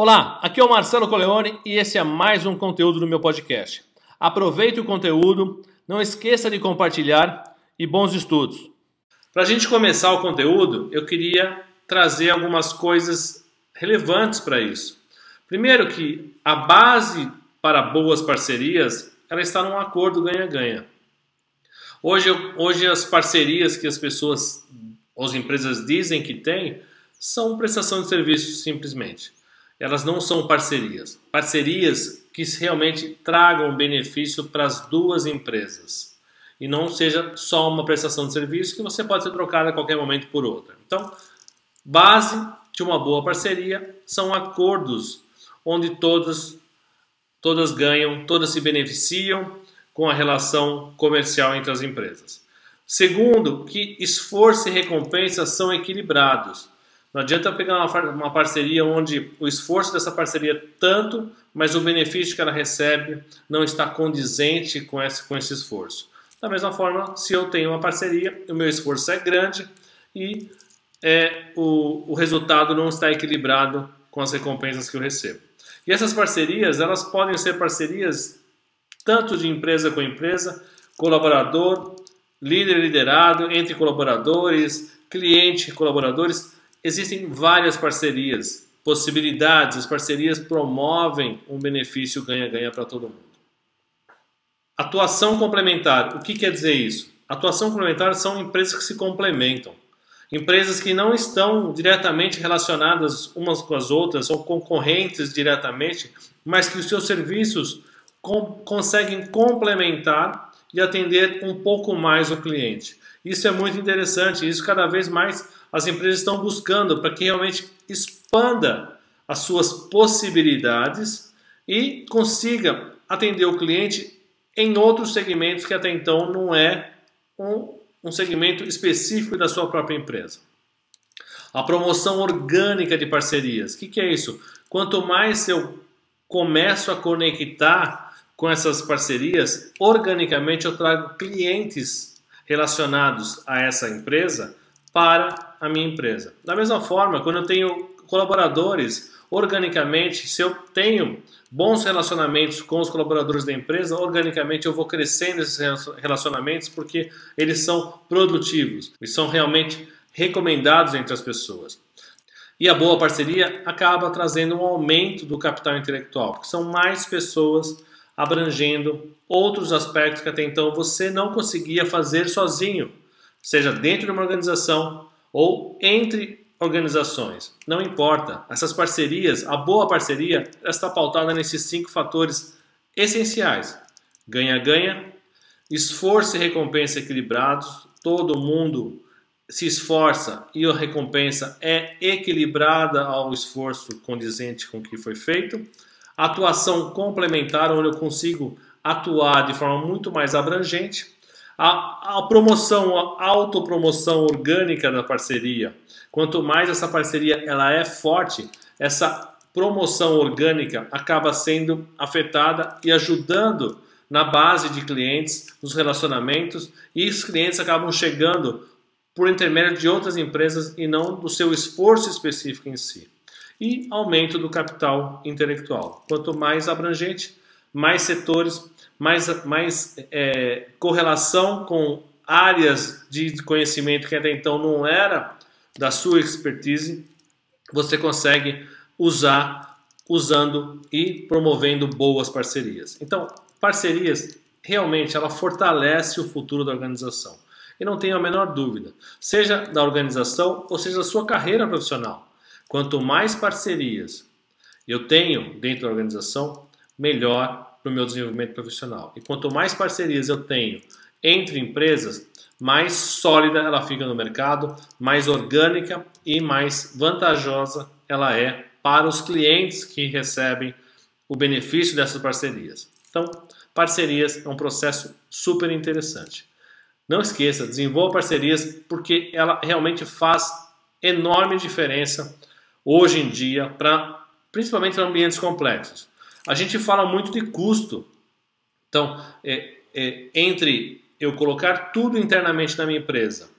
Olá, aqui é o Marcelo Coleone e esse é mais um conteúdo do meu podcast. Aproveite o conteúdo, não esqueça de compartilhar e bons estudos. Para a gente começar o conteúdo, eu queria trazer algumas coisas relevantes para isso. Primeiro que a base para boas parcerias ela está num acordo ganha-ganha. Hoje, hoje as parcerias que as pessoas, as empresas dizem que têm, são prestação de serviços simplesmente. Elas não são parcerias. Parcerias que realmente tragam benefício para as duas empresas. E não seja só uma prestação de serviço que você pode ser trocada a qualquer momento por outra. Então, base de uma boa parceria são acordos onde todas, todas ganham, todas se beneficiam com a relação comercial entre as empresas. Segundo, que esforço e recompensa são equilibrados. Não adianta pegar uma, parceria onde o esforço dessa parceria é tanto, mas o benefício que ela recebe não está condizente com esse, com esse esforço. Da mesma forma, se eu tenho uma parceria, o meu esforço é grande e é, o, o resultado não está equilibrado com as recompensas que eu recebo. E essas parcerias, elas podem ser parcerias tanto de empresa com empresa, colaborador, líder liderado, entre colaboradores, cliente, colaboradores, existem várias parcerias, possibilidades, as parcerias promovem um benefício ganha-ganha para todo mundo. Atuação complementar, o que quer dizer isso? Atuação complementar são empresas que se complementam. Empresas que não estão diretamente relacionadas umas com as outras ou concorrentes diretamente, mas que os seus serviços com, conseguem complementar e atender um pouco mais o cliente. Isso é muito interessante, isso cada vez mais as empresas estão buscando para que realmente expanda as suas possibilidades e consiga atender o cliente em outros segmentos que até então não é um, um segmento específico da sua própria empresa. A promoção orgânica de parcerias. O que, que é isso? Quanto mais eu começo a conectar com essas parcerias, organicamente eu trago clientes relacionados a essa empresa para a minha empresa. Da mesma forma, quando eu tenho colaboradores, organicamente, se eu tenho bons relacionamentos com os colaboradores da empresa, organicamente eu vou crescendo esses relacionamentos porque eles são produtivos e são realmente recomendados entre as pessoas. E a boa parceria acaba trazendo um aumento do capital intelectual, porque são mais pessoas abrangendo outros aspectos que até então você não conseguia fazer sozinho seja dentro de uma organização ou entre organizações. Não importa. Essas parcerias, a boa parceria, está pautada nesses cinco fatores essenciais: ganha-ganha, esforço e recompensa equilibrados. Todo mundo se esforça e a recompensa é equilibrada ao esforço condizente com o que foi feito. Atuação complementar, onde eu consigo atuar de forma muito mais abrangente a, a promoção, a autopromoção orgânica da parceria. Quanto mais essa parceria ela é forte, essa promoção orgânica acaba sendo afetada e ajudando na base de clientes, nos relacionamentos, e os clientes acabam chegando por intermédio de outras empresas e não do seu esforço específico em si. E aumento do capital intelectual. Quanto mais abrangente, mais setores, mais, mais é, correlação com áreas de conhecimento que até então não era da sua expertise, você consegue usar usando e promovendo boas parcerias. Então, parcerias realmente ela fortalece o futuro da organização. E não tenho a menor dúvida, seja da organização ou seja da sua carreira profissional. Quanto mais parcerias eu tenho dentro da organização, melhor para o meu desenvolvimento profissional. E quanto mais parcerias eu tenho entre empresas, mais sólida ela fica no mercado, mais orgânica e mais vantajosa ela é para os clientes que recebem o benefício dessas parcerias. Então, parcerias é um processo super interessante. Não esqueça, desenvolva parcerias porque ela realmente faz enorme diferença hoje em dia para principalmente em ambientes complexos. A gente fala muito de custo. Então, é, é, entre eu colocar tudo internamente na minha empresa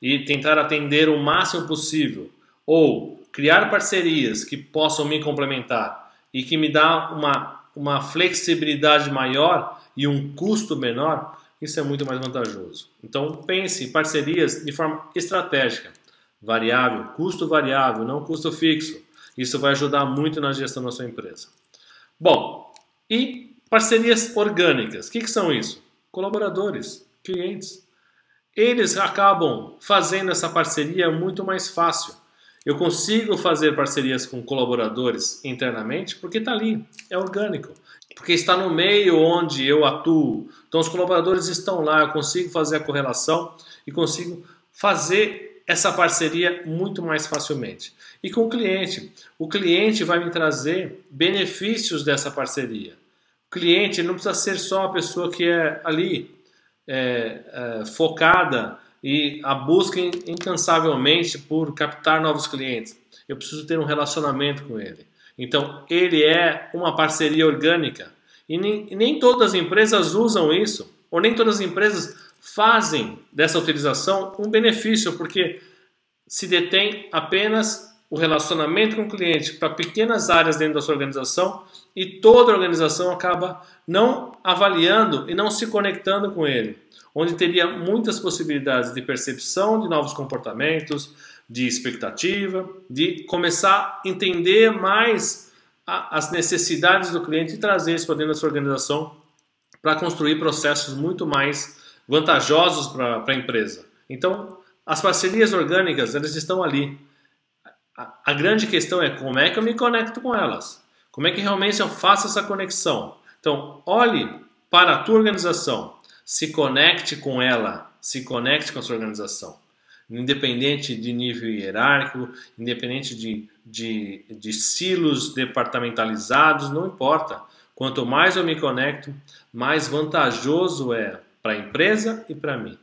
e tentar atender o máximo possível, ou criar parcerias que possam me complementar e que me dá uma, uma flexibilidade maior e um custo menor, isso é muito mais vantajoso. Então pense em parcerias de forma estratégica, variável, custo variável, não custo fixo. Isso vai ajudar muito na gestão da sua empresa. Bom, e parcerias orgânicas, o que, que são isso? Colaboradores, clientes. Eles acabam fazendo essa parceria muito mais fácil. Eu consigo fazer parcerias com colaboradores internamente porque está ali, é orgânico porque está no meio onde eu atuo. Então os colaboradores estão lá, eu consigo fazer a correlação e consigo fazer essa parceria muito mais facilmente. E com o cliente, o cliente vai me trazer benefícios dessa parceria. O cliente não precisa ser só a pessoa que é ali é, é, focada e a busca incansavelmente por captar novos clientes. Eu preciso ter um relacionamento com ele. Então, ele é uma parceria orgânica. E nem, nem todas as empresas usam isso, ou nem todas as empresas fazem dessa utilização um benefício, porque se detém apenas o relacionamento com o cliente para pequenas áreas dentro da sua organização e toda a organização acaba não avaliando e não se conectando com ele, onde teria muitas possibilidades de percepção de novos comportamentos, de expectativa, de começar a entender mais a, as necessidades do cliente e trazer isso para dentro da sua organização para construir processos muito mais vantajosos para a empresa. Então, as parcerias orgânicas, elas estão ali. A, a grande questão é como é que eu me conecto com elas. Como é que realmente eu faço essa conexão? Então, olhe para a tua organização, se conecte com ela, se conecte com a sua organização independente de nível hierárquico, independente de, de, de silos departamentalizados, não importa. Quanto mais eu me conecto, mais vantajoso é para a empresa e para mim.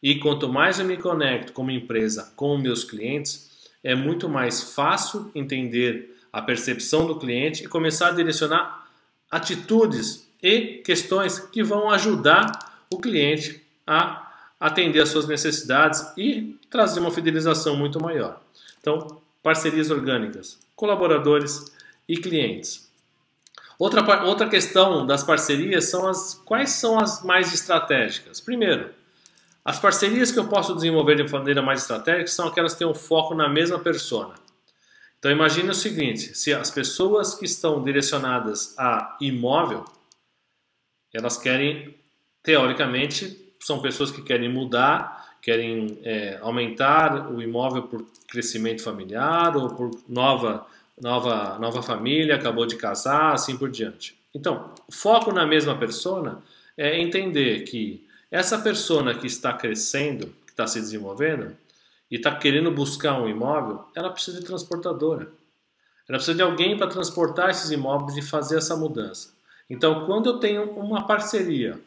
E quanto mais eu me conecto como empresa com meus clientes, é muito mais fácil entender a percepção do cliente e começar a direcionar atitudes e questões que vão ajudar o cliente a atender às suas necessidades e trazer uma fidelização muito maior. Então, parcerias orgânicas, colaboradores e clientes. Outra, outra questão das parcerias são as quais são as mais estratégicas. Primeiro, as parcerias que eu posso desenvolver de maneira mais estratégica são aquelas que têm um foco na mesma persona. Então imagine o seguinte: se as pessoas que estão direcionadas a imóvel, elas querem teoricamente são pessoas que querem mudar, querem é, aumentar o imóvel por crescimento familiar ou por nova, nova, nova família, acabou de casar, assim por diante. Então, foco na mesma persona é entender que essa persona que está crescendo, que está se desenvolvendo e está querendo buscar um imóvel, ela precisa de transportadora. Ela precisa de alguém para transportar esses imóveis e fazer essa mudança. Então, quando eu tenho uma parceria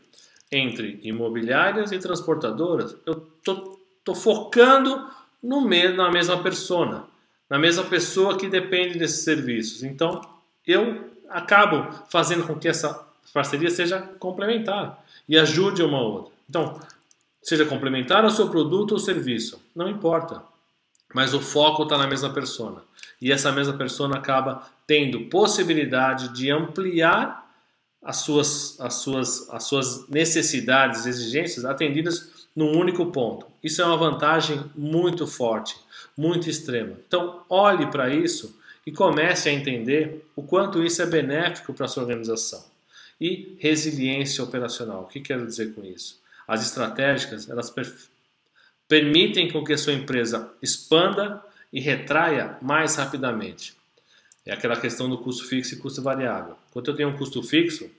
entre imobiliárias e transportadoras, eu estou focando no mesmo, na mesma persona, na mesma pessoa que depende desses serviços. Então, eu acabo fazendo com que essa parceria seja complementar e ajude uma outra. Então, seja complementar ao seu produto ou serviço, não importa. Mas o foco está na mesma persona. E essa mesma persona acaba tendo possibilidade de ampliar as suas, as suas, as suas necessidades, exigências atendidas num único ponto. Isso é uma vantagem muito forte, muito extrema. Então, olhe para isso e comece a entender o quanto isso é benéfico para a sua organização. E resiliência operacional. O que quero dizer com isso? As estratégicas, elas permitem com que a sua empresa expanda e retraia mais rapidamente. É aquela questão do custo fixo e custo variável. Quando eu tenho um custo fixo,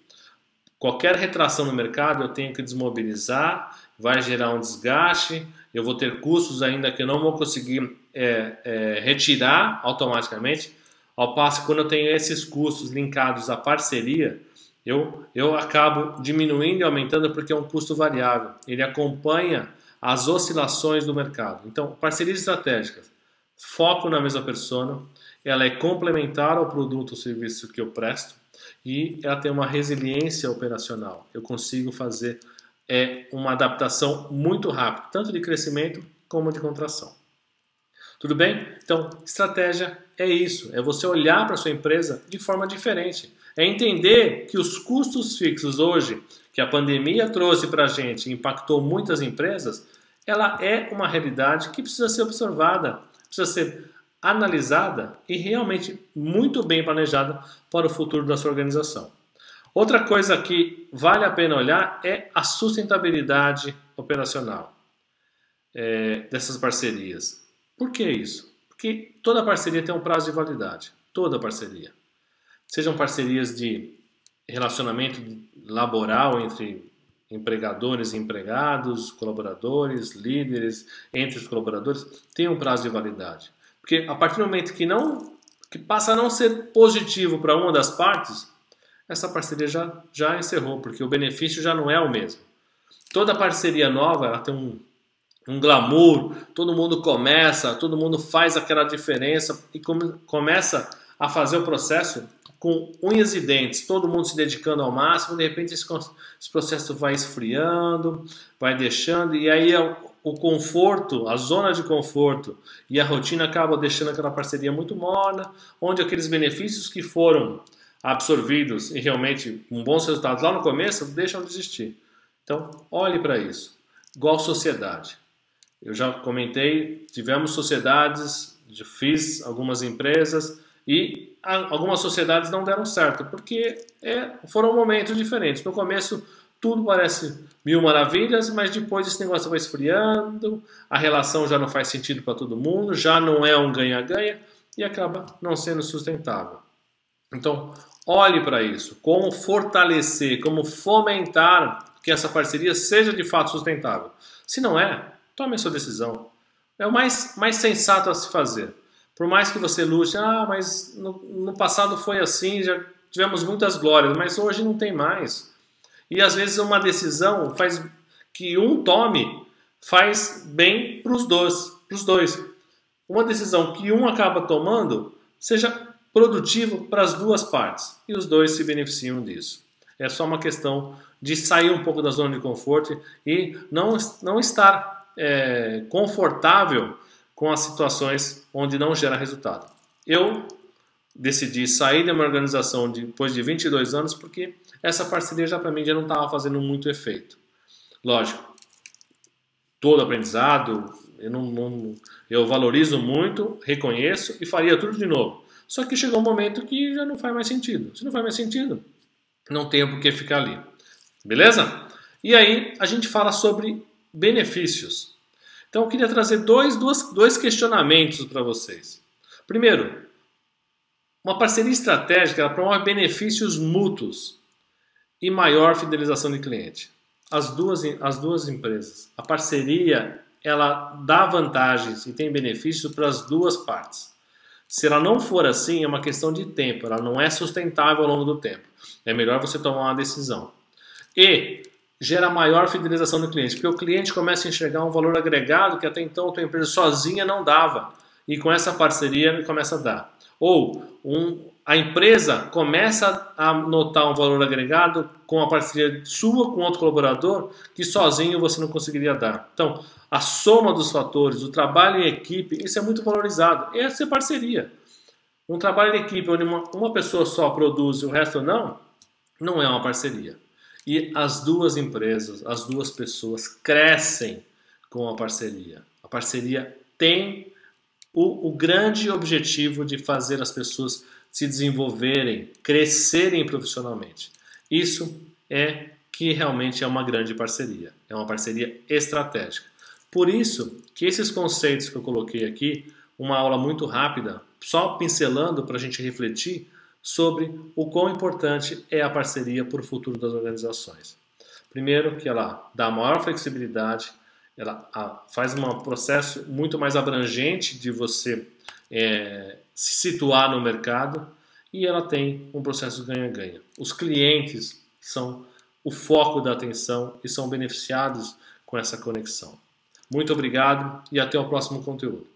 qualquer retração no mercado eu tenho que desmobilizar, vai gerar um desgaste, eu vou ter custos ainda que eu não vou conseguir é, é, retirar automaticamente. Ao passo que quando eu tenho esses custos linkados à parceria, eu, eu acabo diminuindo e aumentando porque é um custo variável. Ele acompanha as oscilações do mercado. Então, parcerias estratégicas, foco na mesma persona, ela é complementar ao produto ou serviço que eu presto e ela tem uma resiliência operacional. Eu consigo fazer é, uma adaptação muito rápida, tanto de crescimento como de contração. Tudo bem? Então, estratégia é isso, é você olhar para sua empresa de forma diferente. É entender que os custos fixos hoje, que a pandemia trouxe para a gente e impactou muitas empresas, ela é uma realidade que precisa ser observada, precisa ser analisada e realmente muito bem planejada para o futuro da sua organização. Outra coisa que vale a pena olhar é a sustentabilidade operacional é, dessas parcerias. Por que isso? Porque toda parceria tem um prazo de validade. Toda parceria. Sejam parcerias de relacionamento laboral entre empregadores e empregados, colaboradores, líderes, entre os colaboradores, tem um prazo de validade. Porque a partir do momento que não que passa a não ser positivo para uma das partes, essa parceria já, já encerrou, porque o benefício já não é o mesmo. Toda parceria nova ela tem um, um glamour, todo mundo começa, todo mundo faz aquela diferença e come, começa a fazer o processo com unhas e dentes, todo mundo se dedicando ao máximo, de repente esse, esse processo vai esfriando, vai deixando, e aí o, o conforto, a zona de conforto e a rotina acaba deixando aquela parceria muito morna, onde aqueles benefícios que foram absorvidos e realmente com bons resultados lá no começo deixam de existir. Então, olhe para isso. Igual sociedade. Eu já comentei, tivemos sociedades, fiz algumas empresas e algumas sociedades não deram certo, porque é, foram momentos diferentes. No começo tudo parece mil maravilhas, mas depois esse negócio vai esfriando, a relação já não faz sentido para todo mundo, já não é um ganha-ganha e acaba não sendo sustentável. Então, olhe para isso, como fortalecer, como fomentar que essa parceria seja de fato sustentável. Se não é, Tome a sua decisão. É o mais, mais sensato a se fazer. Por mais que você lute, ah, mas no, no passado foi assim, já tivemos muitas glórias, mas hoje não tem mais. E às vezes uma decisão faz que um tome faz bem para os dois, dois. Uma decisão que um acaba tomando seja produtivo para as duas partes e os dois se beneficiam disso. É só uma questão de sair um pouco da zona de conforto e não, não estar é, confortável com as situações onde não gera resultado. Eu decidi sair da minha organização depois de 22 anos porque essa parceria já para mim já não estava fazendo muito efeito. Lógico, todo aprendizado, eu, não, não, eu valorizo muito, reconheço e faria tudo de novo. Só que chegou um momento que já não faz mais sentido. Se não faz mais sentido, não tem por que ficar ali. Beleza? E aí a gente fala sobre benefícios. Então eu queria trazer dois, dois, dois questionamentos para vocês. Primeiro, uma parceria estratégica ela promove benefícios mútuos e maior fidelização de cliente. As duas, as duas empresas. A parceria ela dá vantagens e tem benefícios para as duas partes. Se ela não for assim, é uma questão de tempo, ela não é sustentável ao longo do tempo. É melhor você tomar uma decisão. E gera maior fidelização do cliente, porque o cliente começa a enxergar um valor agregado que até então a tua empresa sozinha não dava. E com essa parceria ele começa a dar. Ou um, a empresa começa a notar um valor agregado com a parceria sua com outro colaborador que sozinho você não conseguiria dar. Então, a soma dos fatores, o trabalho em equipe, isso é muito valorizado. Essa é parceria. Um trabalho em equipe onde uma, uma pessoa só produz e o resto não, não é uma parceria. E as duas empresas, as duas pessoas crescem com a parceria. A parceria tem o, o grande objetivo de fazer as pessoas se desenvolverem, crescerem profissionalmente. Isso é que realmente é uma grande parceria, é uma parceria estratégica. Por isso que esses conceitos que eu coloquei aqui, uma aula muito rápida, só pincelando para a gente refletir, sobre o quão importante é a parceria para o futuro das organizações. Primeiro, que ela dá maior flexibilidade, ela faz um processo muito mais abrangente de você é, se situar no mercado e ela tem um processo ganha-ganha. Os clientes são o foco da atenção e são beneficiados com essa conexão. Muito obrigado e até o próximo conteúdo.